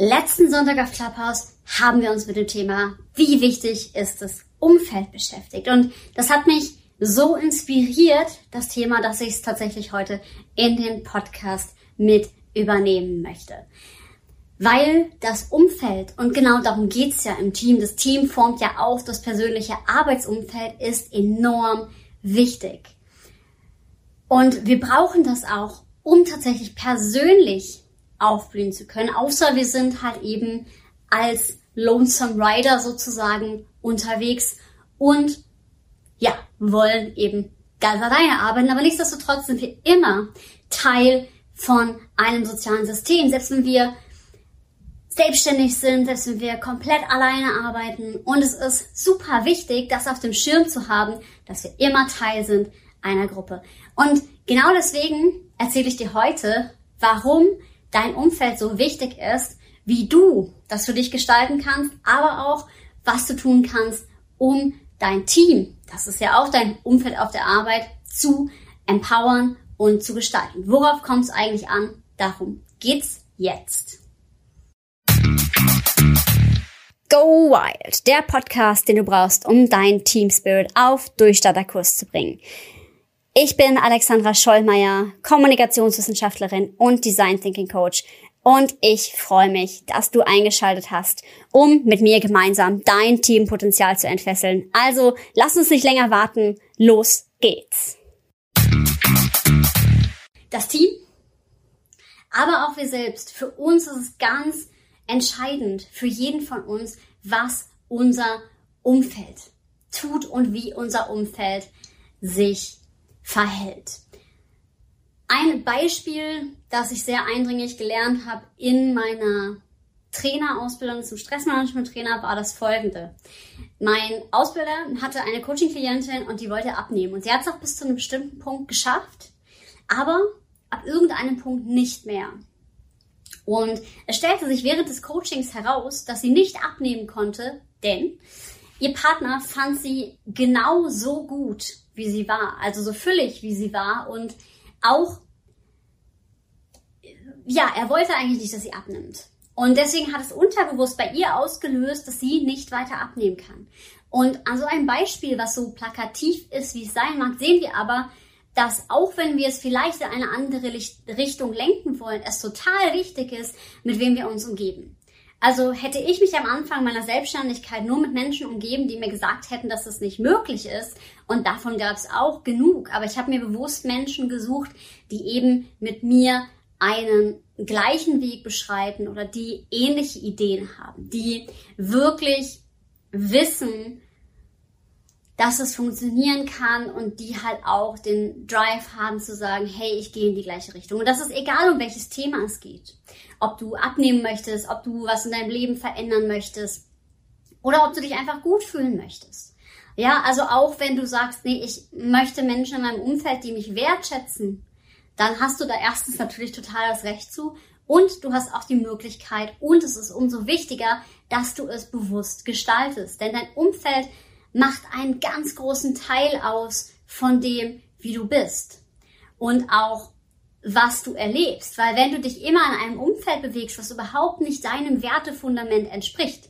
Letzten Sonntag auf Clubhouse haben wir uns mit dem Thema, wie wichtig ist das Umfeld beschäftigt. Und das hat mich so inspiriert, das Thema, dass ich es tatsächlich heute in den Podcast mit übernehmen möchte. Weil das Umfeld, und genau darum geht's ja im Team, das Team formt ja auch das persönliche Arbeitsumfeld, ist enorm wichtig. Und wir brauchen das auch, um tatsächlich persönlich aufblühen zu können, außer wir sind halt eben als Lonesome Rider sozusagen unterwegs und ja, wollen eben ganz alleine arbeiten, aber nichtsdestotrotz sind wir immer Teil von einem sozialen System, selbst wenn wir selbstständig sind, selbst wenn wir komplett alleine arbeiten. Und es ist super wichtig, das auf dem Schirm zu haben, dass wir immer Teil sind einer Gruppe. Und genau deswegen erzähle ich dir heute, warum dein Umfeld so wichtig ist, wie du das für dich gestalten kannst, aber auch, was du tun kannst, um dein Team, das ist ja auch dein Umfeld auf der Arbeit, zu empowern und zu gestalten. Worauf kommt es eigentlich an? Darum geht's jetzt. Go Wild, der Podcast, den du brauchst, um dein Team Spirit auf Durchstarterkurs zu bringen. Ich bin Alexandra Schollmeier, Kommunikationswissenschaftlerin und Design Thinking Coach und ich freue mich, dass du eingeschaltet hast, um mit mir gemeinsam dein Teampotenzial zu entfesseln. Also lass uns nicht länger warten, los geht's. Das Team, aber auch wir selbst, für uns ist es ganz entscheidend, für jeden von uns, was unser Umfeld tut und wie unser Umfeld sich verhält. Ein Beispiel, das ich sehr eindringlich gelernt habe in meiner Trainerausbildung zum Stressmanagement-Trainer war das folgende. Mein Ausbilder hatte eine Coaching-Klientin und die wollte abnehmen. Und sie hat es auch bis zu einem bestimmten Punkt geschafft, aber ab irgendeinem Punkt nicht mehr. Und es stellte sich während des Coachings heraus, dass sie nicht abnehmen konnte, denn ihr Partner fand sie genau so gut, wie sie war, also so füllig, wie sie war und auch, ja, er wollte eigentlich nicht, dass sie abnimmt. Und deswegen hat es unterbewusst bei ihr ausgelöst, dass sie nicht weiter abnehmen kann. Und an so einem Beispiel, was so plakativ ist, wie es sein mag, sehen wir aber, dass auch wenn wir es vielleicht in eine andere Richtung lenken wollen, es total wichtig ist, mit wem wir uns umgeben. Also hätte ich mich am Anfang meiner Selbstständigkeit nur mit Menschen umgeben, die mir gesagt hätten, dass es nicht möglich ist, und davon gab es auch genug, aber ich habe mir bewusst Menschen gesucht, die eben mit mir einen gleichen Weg beschreiten oder die ähnliche Ideen haben, die wirklich wissen, dass es funktionieren kann und die halt auch den Drive haben zu sagen, hey, ich gehe in die gleiche Richtung. Und das ist egal, um welches Thema es geht. Ob du abnehmen möchtest, ob du was in deinem Leben verändern möchtest oder ob du dich einfach gut fühlen möchtest. Ja, also auch wenn du sagst, nee, ich möchte Menschen in meinem Umfeld, die mich wertschätzen, dann hast du da erstens natürlich total das Recht zu und du hast auch die Möglichkeit und es ist umso wichtiger, dass du es bewusst gestaltest. Denn dein Umfeld macht einen ganz großen Teil aus von dem, wie du bist und auch was du erlebst. Weil wenn du dich immer in einem Umfeld bewegst, was überhaupt nicht deinem Wertefundament entspricht,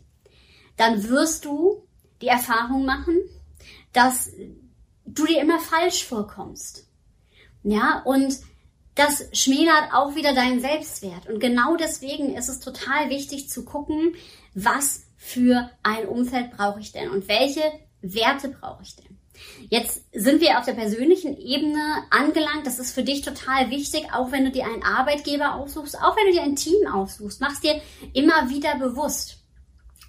dann wirst du die Erfahrung machen, dass du dir immer falsch vorkommst. Ja, und das schmälert auch wieder deinen Selbstwert. Und genau deswegen ist es total wichtig zu gucken, was für ein Umfeld brauche ich denn und welche Werte brauche ich denn? Jetzt sind wir auf der persönlichen Ebene angelangt. Das ist für dich total wichtig, auch wenn du dir einen Arbeitgeber aussuchst, auch wenn du dir ein Team aussuchst. Mach's dir immer wieder bewusst.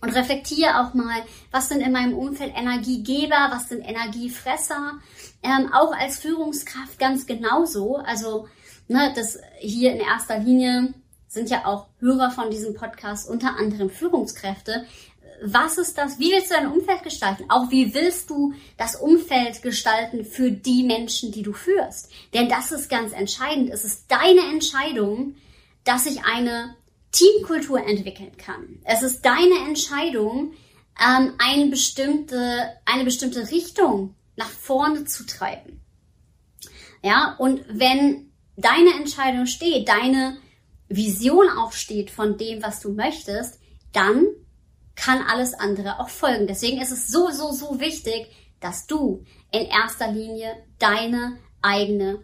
Und reflektiere auch mal, was sind in meinem Umfeld Energiegeber, was sind Energiefresser. Ähm, auch als Führungskraft ganz genauso. Also, ne, das hier in erster Linie sind ja auch Hörer von diesem Podcast unter anderem Führungskräfte was ist das? Wie willst du dein Umfeld gestalten? Auch wie willst du das Umfeld gestalten für die Menschen, die du führst? Denn das ist ganz entscheidend. Es ist deine Entscheidung, dass sich eine Teamkultur entwickeln kann. Es ist deine Entscheidung, ähm, eine bestimmte, eine bestimmte Richtung nach vorne zu treiben. Ja, und wenn deine Entscheidung steht, deine Vision auch steht von dem, was du möchtest, dann kann alles andere auch folgen. Deswegen ist es so, so, so wichtig, dass du in erster Linie deine eigene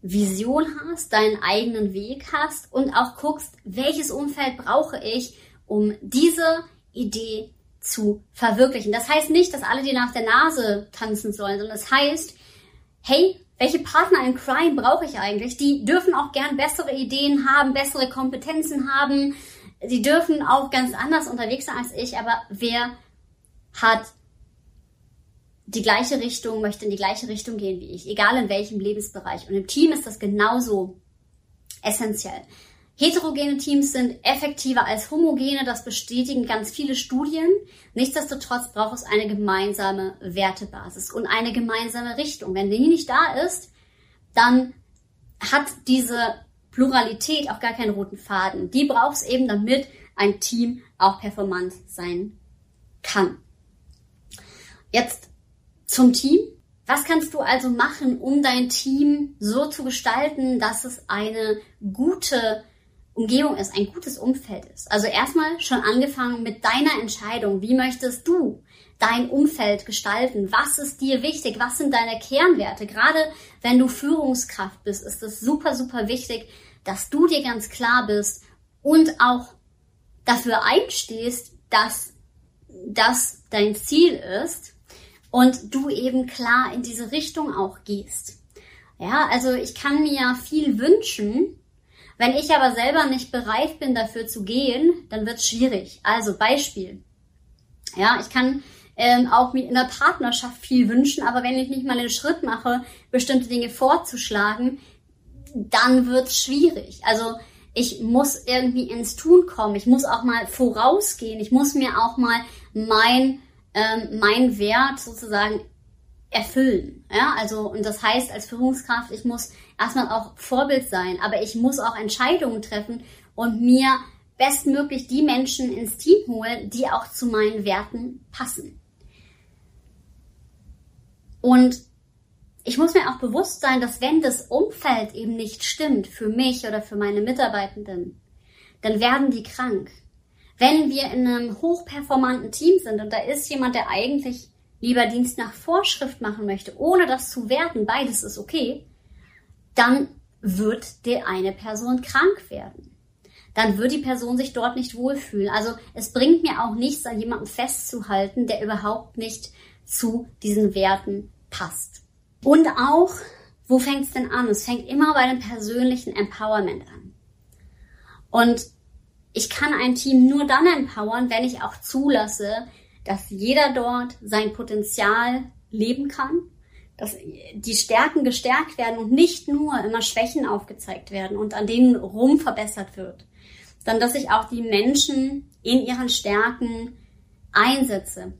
Vision hast, deinen eigenen Weg hast und auch guckst, welches Umfeld brauche ich, um diese Idee zu verwirklichen. Das heißt nicht, dass alle dir nach der Nase tanzen sollen, sondern das heißt, hey, welche Partner in Crime brauche ich eigentlich? Die dürfen auch gern bessere Ideen haben, bessere Kompetenzen haben. Die dürfen auch ganz anders unterwegs sein als ich, aber wer hat die gleiche Richtung, möchte in die gleiche Richtung gehen wie ich, egal in welchem Lebensbereich. Und im Team ist das genauso essentiell. Heterogene Teams sind effektiver als homogene, das bestätigen ganz viele Studien. Nichtsdestotrotz braucht es eine gemeinsame Wertebasis und eine gemeinsame Richtung. Wenn die nicht da ist, dann hat diese Pluralität auch gar keinen roten Faden. Die braucht es eben, damit ein Team auch performant sein kann. Jetzt zum Team. Was kannst du also machen, um dein Team so zu gestalten, dass es eine gute Umgebung ist, ein gutes Umfeld ist. Also erstmal schon angefangen mit deiner Entscheidung. Wie möchtest du dein Umfeld gestalten? Was ist dir wichtig? Was sind deine Kernwerte? Gerade wenn du Führungskraft bist, ist es super, super wichtig, dass du dir ganz klar bist und auch dafür einstehst, dass das dein Ziel ist und du eben klar in diese Richtung auch gehst. Ja, also ich kann mir viel wünschen, wenn ich aber selber nicht bereit bin, dafür zu gehen, dann wird es schwierig. Also Beispiel. Ja, ich kann ähm, auch mir in der Partnerschaft viel wünschen, aber wenn ich nicht mal den Schritt mache, bestimmte Dinge vorzuschlagen, dann wird es schwierig. Also ich muss irgendwie ins Tun kommen. Ich muss auch mal vorausgehen. Ich muss mir auch mal mein, ähm, mein Wert sozusagen erfüllen. Ja, also, und das heißt als Führungskraft, ich muss erstmal auch Vorbild sein, aber ich muss auch Entscheidungen treffen und mir bestmöglich die Menschen ins Team holen, die auch zu meinen Werten passen. Und ich muss mir auch bewusst sein, dass wenn das Umfeld eben nicht stimmt für mich oder für meine Mitarbeitenden, dann werden die krank. Wenn wir in einem hochperformanten Team sind und da ist jemand, der eigentlich lieber Dienst nach Vorschrift machen möchte, ohne das zu werten, beides ist okay, dann wird der eine Person krank werden. Dann wird die Person sich dort nicht wohlfühlen. Also es bringt mir auch nichts, an jemandem festzuhalten, der überhaupt nicht zu diesen Werten passt. Und auch, wo fängt es denn an? Es fängt immer bei dem persönlichen Empowerment an. Und ich kann ein Team nur dann empowern, wenn ich auch zulasse, dass jeder dort sein Potenzial leben kann, dass die Stärken gestärkt werden und nicht nur immer Schwächen aufgezeigt werden und an denen rum verbessert wird, dann dass ich auch die Menschen in ihren Stärken einsetze.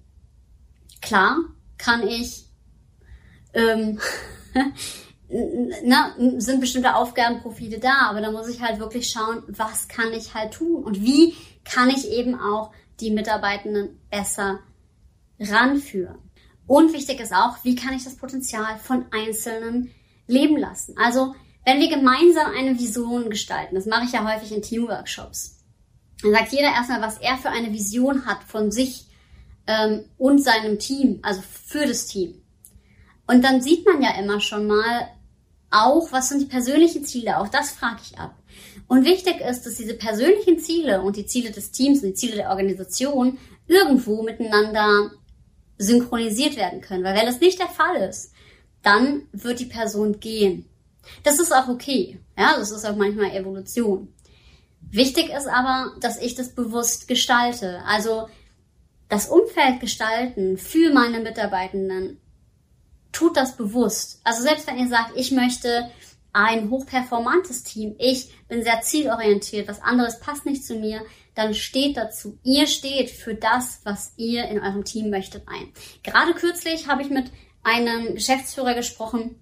Klar kann ich, ähm, na, sind bestimmte Aufgabenprofile da, aber da muss ich halt wirklich schauen, was kann ich halt tun und wie kann ich eben auch die Mitarbeitenden besser ranführen. Und wichtig ist auch, wie kann ich das Potenzial von Einzelnen leben lassen? Also, wenn wir gemeinsam eine Vision gestalten, das mache ich ja häufig in Teamworkshops, dann sagt jeder erstmal, was er für eine Vision hat von sich ähm, und seinem Team, also für das Team. Und dann sieht man ja immer schon mal auch, was sind die persönlichen Ziele, auch das frage ich ab. Und wichtig ist, dass diese persönlichen Ziele und die Ziele des Teams und die Ziele der Organisation irgendwo miteinander synchronisiert werden können. Weil wenn das nicht der Fall ist, dann wird die Person gehen. Das ist auch okay. Ja, das ist auch manchmal Evolution. Wichtig ist aber, dass ich das bewusst gestalte. Also das Umfeld gestalten für meine Mitarbeitenden tut das bewusst. Also selbst wenn ihr sagt, ich möchte ein hochperformantes Team, ich bin sehr zielorientiert, was anderes passt nicht zu mir, dann steht dazu. Ihr steht für das, was ihr in eurem Team möchtet ein. Gerade kürzlich habe ich mit einem Geschäftsführer gesprochen,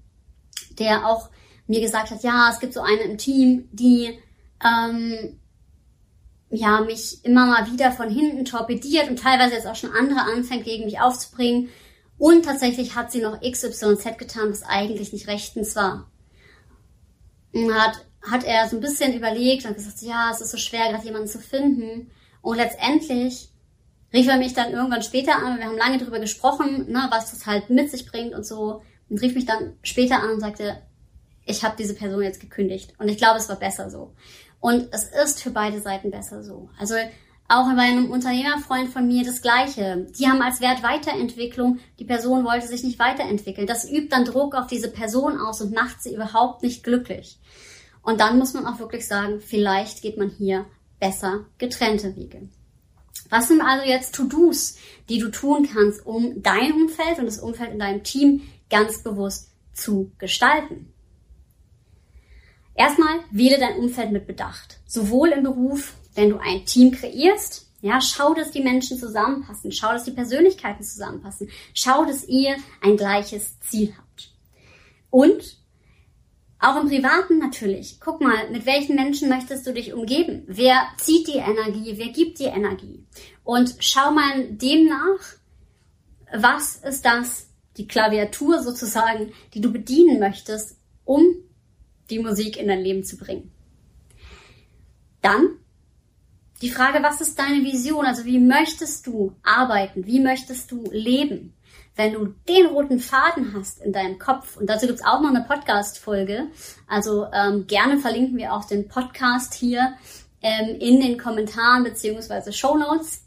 der auch mir gesagt hat, ja, es gibt so eine im Team, die ähm, ja mich immer mal wieder von hinten torpediert und teilweise jetzt auch schon andere anfängt, gegen mich aufzubringen. Und tatsächlich hat sie noch XYZ getan, was eigentlich nicht rechtens war hat hat er so ein bisschen überlegt und gesagt, ja, es ist so schwer, gerade jemanden zu finden. Und letztendlich rief er mich dann irgendwann später an, wir haben lange darüber gesprochen, ne, was das halt mit sich bringt und so, und rief mich dann später an und sagte, ich habe diese Person jetzt gekündigt. Und ich glaube, es war besser so. Und es ist für beide Seiten besser so. Also auch bei einem Unternehmerfreund von mir das Gleiche. Die haben als Wert Weiterentwicklung. Die Person wollte sich nicht weiterentwickeln. Das übt dann Druck auf diese Person aus und macht sie überhaupt nicht glücklich. Und dann muss man auch wirklich sagen, vielleicht geht man hier besser getrennte Wege. Was sind also jetzt To-Dos, die du tun kannst, um dein Umfeld und das Umfeld in deinem Team ganz bewusst zu gestalten? Erstmal wähle dein Umfeld mit Bedacht. Sowohl im Beruf, wenn du ein Team kreierst, ja, schau, dass die Menschen zusammenpassen, schau, dass die Persönlichkeiten zusammenpassen, schau, dass ihr ein gleiches Ziel habt. Und auch im Privaten natürlich. Guck mal, mit welchen Menschen möchtest du dich umgeben? Wer zieht die Energie? Wer gibt die Energie? Und schau mal demnach, was ist das, die Klaviatur sozusagen, die du bedienen möchtest, um die Musik in dein Leben zu bringen. Dann die Frage, was ist deine Vision? Also wie möchtest du arbeiten? Wie möchtest du leben? wenn du den roten Faden hast in deinem Kopf, und dazu gibt's auch noch eine Podcast-Folge, also ähm, gerne verlinken wir auch den Podcast hier ähm, in den Kommentaren beziehungsweise Show Notes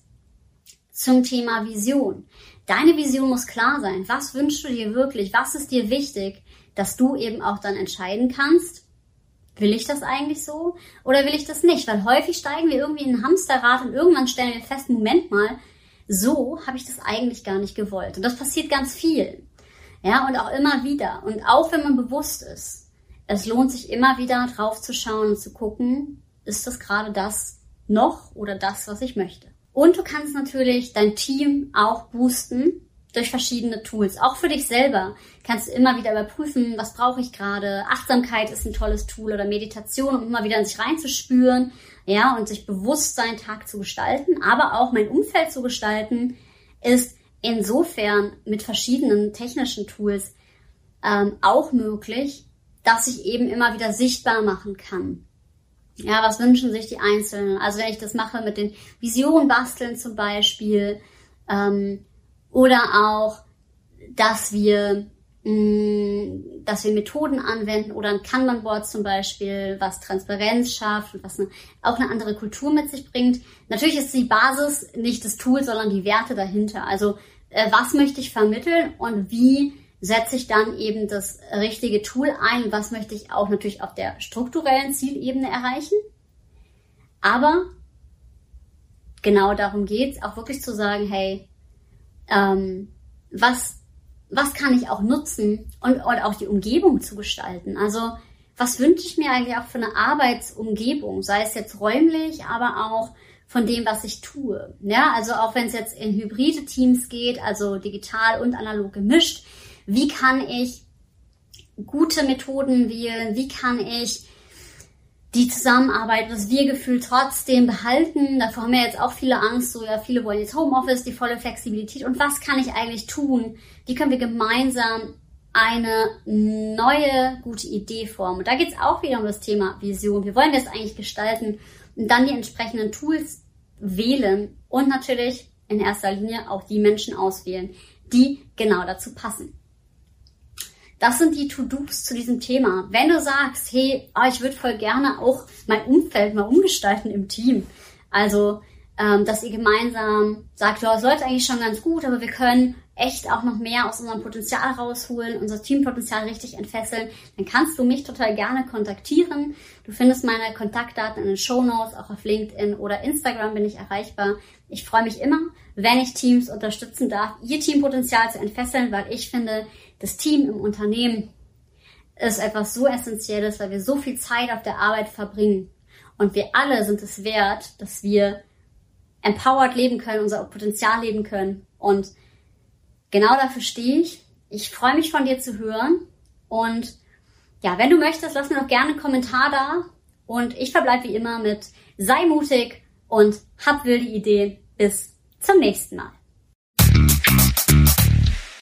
zum Thema Vision. Deine Vision muss klar sein. Was wünschst du dir wirklich? Was ist dir wichtig, dass du eben auch dann entscheiden kannst, will ich das eigentlich so oder will ich das nicht? Weil häufig steigen wir irgendwie in ein Hamsterrad und irgendwann stellen wir fest, Moment mal, so habe ich das eigentlich gar nicht gewollt. Und das passiert ganz viel. Ja, und auch immer wieder. Und auch wenn man bewusst ist, es lohnt sich immer wieder drauf zu schauen und zu gucken, ist das gerade das noch oder das, was ich möchte. Und du kannst natürlich dein Team auch boosten durch verschiedene Tools. Auch für dich selber kannst du immer wieder überprüfen, was brauche ich gerade. Achtsamkeit ist ein tolles Tool oder Meditation, um immer wieder in sich reinzuspüren ja, und sich bewusst seinen Tag zu gestalten, aber auch mein Umfeld zu gestalten, ist insofern mit verschiedenen technischen Tools ähm, auch möglich, dass ich eben immer wieder sichtbar machen kann. Ja, was wünschen sich die Einzelnen? Also wenn ich das mache mit den Visionen basteln zum Beispiel, ähm, oder auch, dass wir Mm, dass wir Methoden anwenden oder ein Kanban-Board zum Beispiel, was Transparenz schafft und was eine, auch eine andere Kultur mit sich bringt. Natürlich ist die Basis nicht das Tool, sondern die Werte dahinter. Also äh, was möchte ich vermitteln und wie setze ich dann eben das richtige Tool ein? Was möchte ich auch natürlich auf der strukturellen Zielebene erreichen? Aber genau darum geht's, auch wirklich zu sagen, hey, ähm, was was kann ich auch nutzen und, und auch die Umgebung zu gestalten. Also was wünsche ich mir eigentlich auch für eine Arbeitsumgebung, sei es jetzt räumlich, aber auch von dem, was ich tue. Ja, also auch wenn es jetzt in hybride Teams geht, also digital und analog gemischt, wie kann ich gute Methoden wählen? Wie kann ich die Zusammenarbeit, das Wir-Gefühl trotzdem behalten. Davor haben wir jetzt auch viele Angst, so ja, viele wollen jetzt Homeoffice, die volle Flexibilität. Und was kann ich eigentlich tun? Wie können wir gemeinsam eine neue, gute Idee formen? Und da geht es auch wieder um das Thema Vision. Wie wollen wir es eigentlich gestalten? Und dann die entsprechenden Tools wählen und natürlich in erster Linie auch die Menschen auswählen, die genau dazu passen. Das sind die To-Dos zu diesem Thema. Wenn du sagst, hey, oh, ich würde voll gerne auch mein Umfeld mal umgestalten im Team. Also, ähm, dass ihr gemeinsam sagt, ja, es läuft eigentlich schon ganz gut, aber wir können echt auch noch mehr aus unserem Potenzial rausholen, unser Teampotenzial richtig entfesseln, dann kannst du mich total gerne kontaktieren. Du findest meine Kontaktdaten in den Show Notes, auch auf LinkedIn oder Instagram bin ich erreichbar. Ich freue mich immer, wenn ich Teams unterstützen darf, ihr Teampotenzial zu entfesseln, weil ich finde, das Team im Unternehmen ist etwas so Essentielles, weil wir so viel Zeit auf der Arbeit verbringen. Und wir alle sind es wert, dass wir empowered leben können, unser Potenzial leben können. Und genau dafür stehe ich. Ich freue mich von dir zu hören. Und ja, wenn du möchtest, lass mir doch gerne einen Kommentar da. Und ich verbleibe wie immer mit sei mutig und hab wilde Ideen. Bis zum nächsten Mal.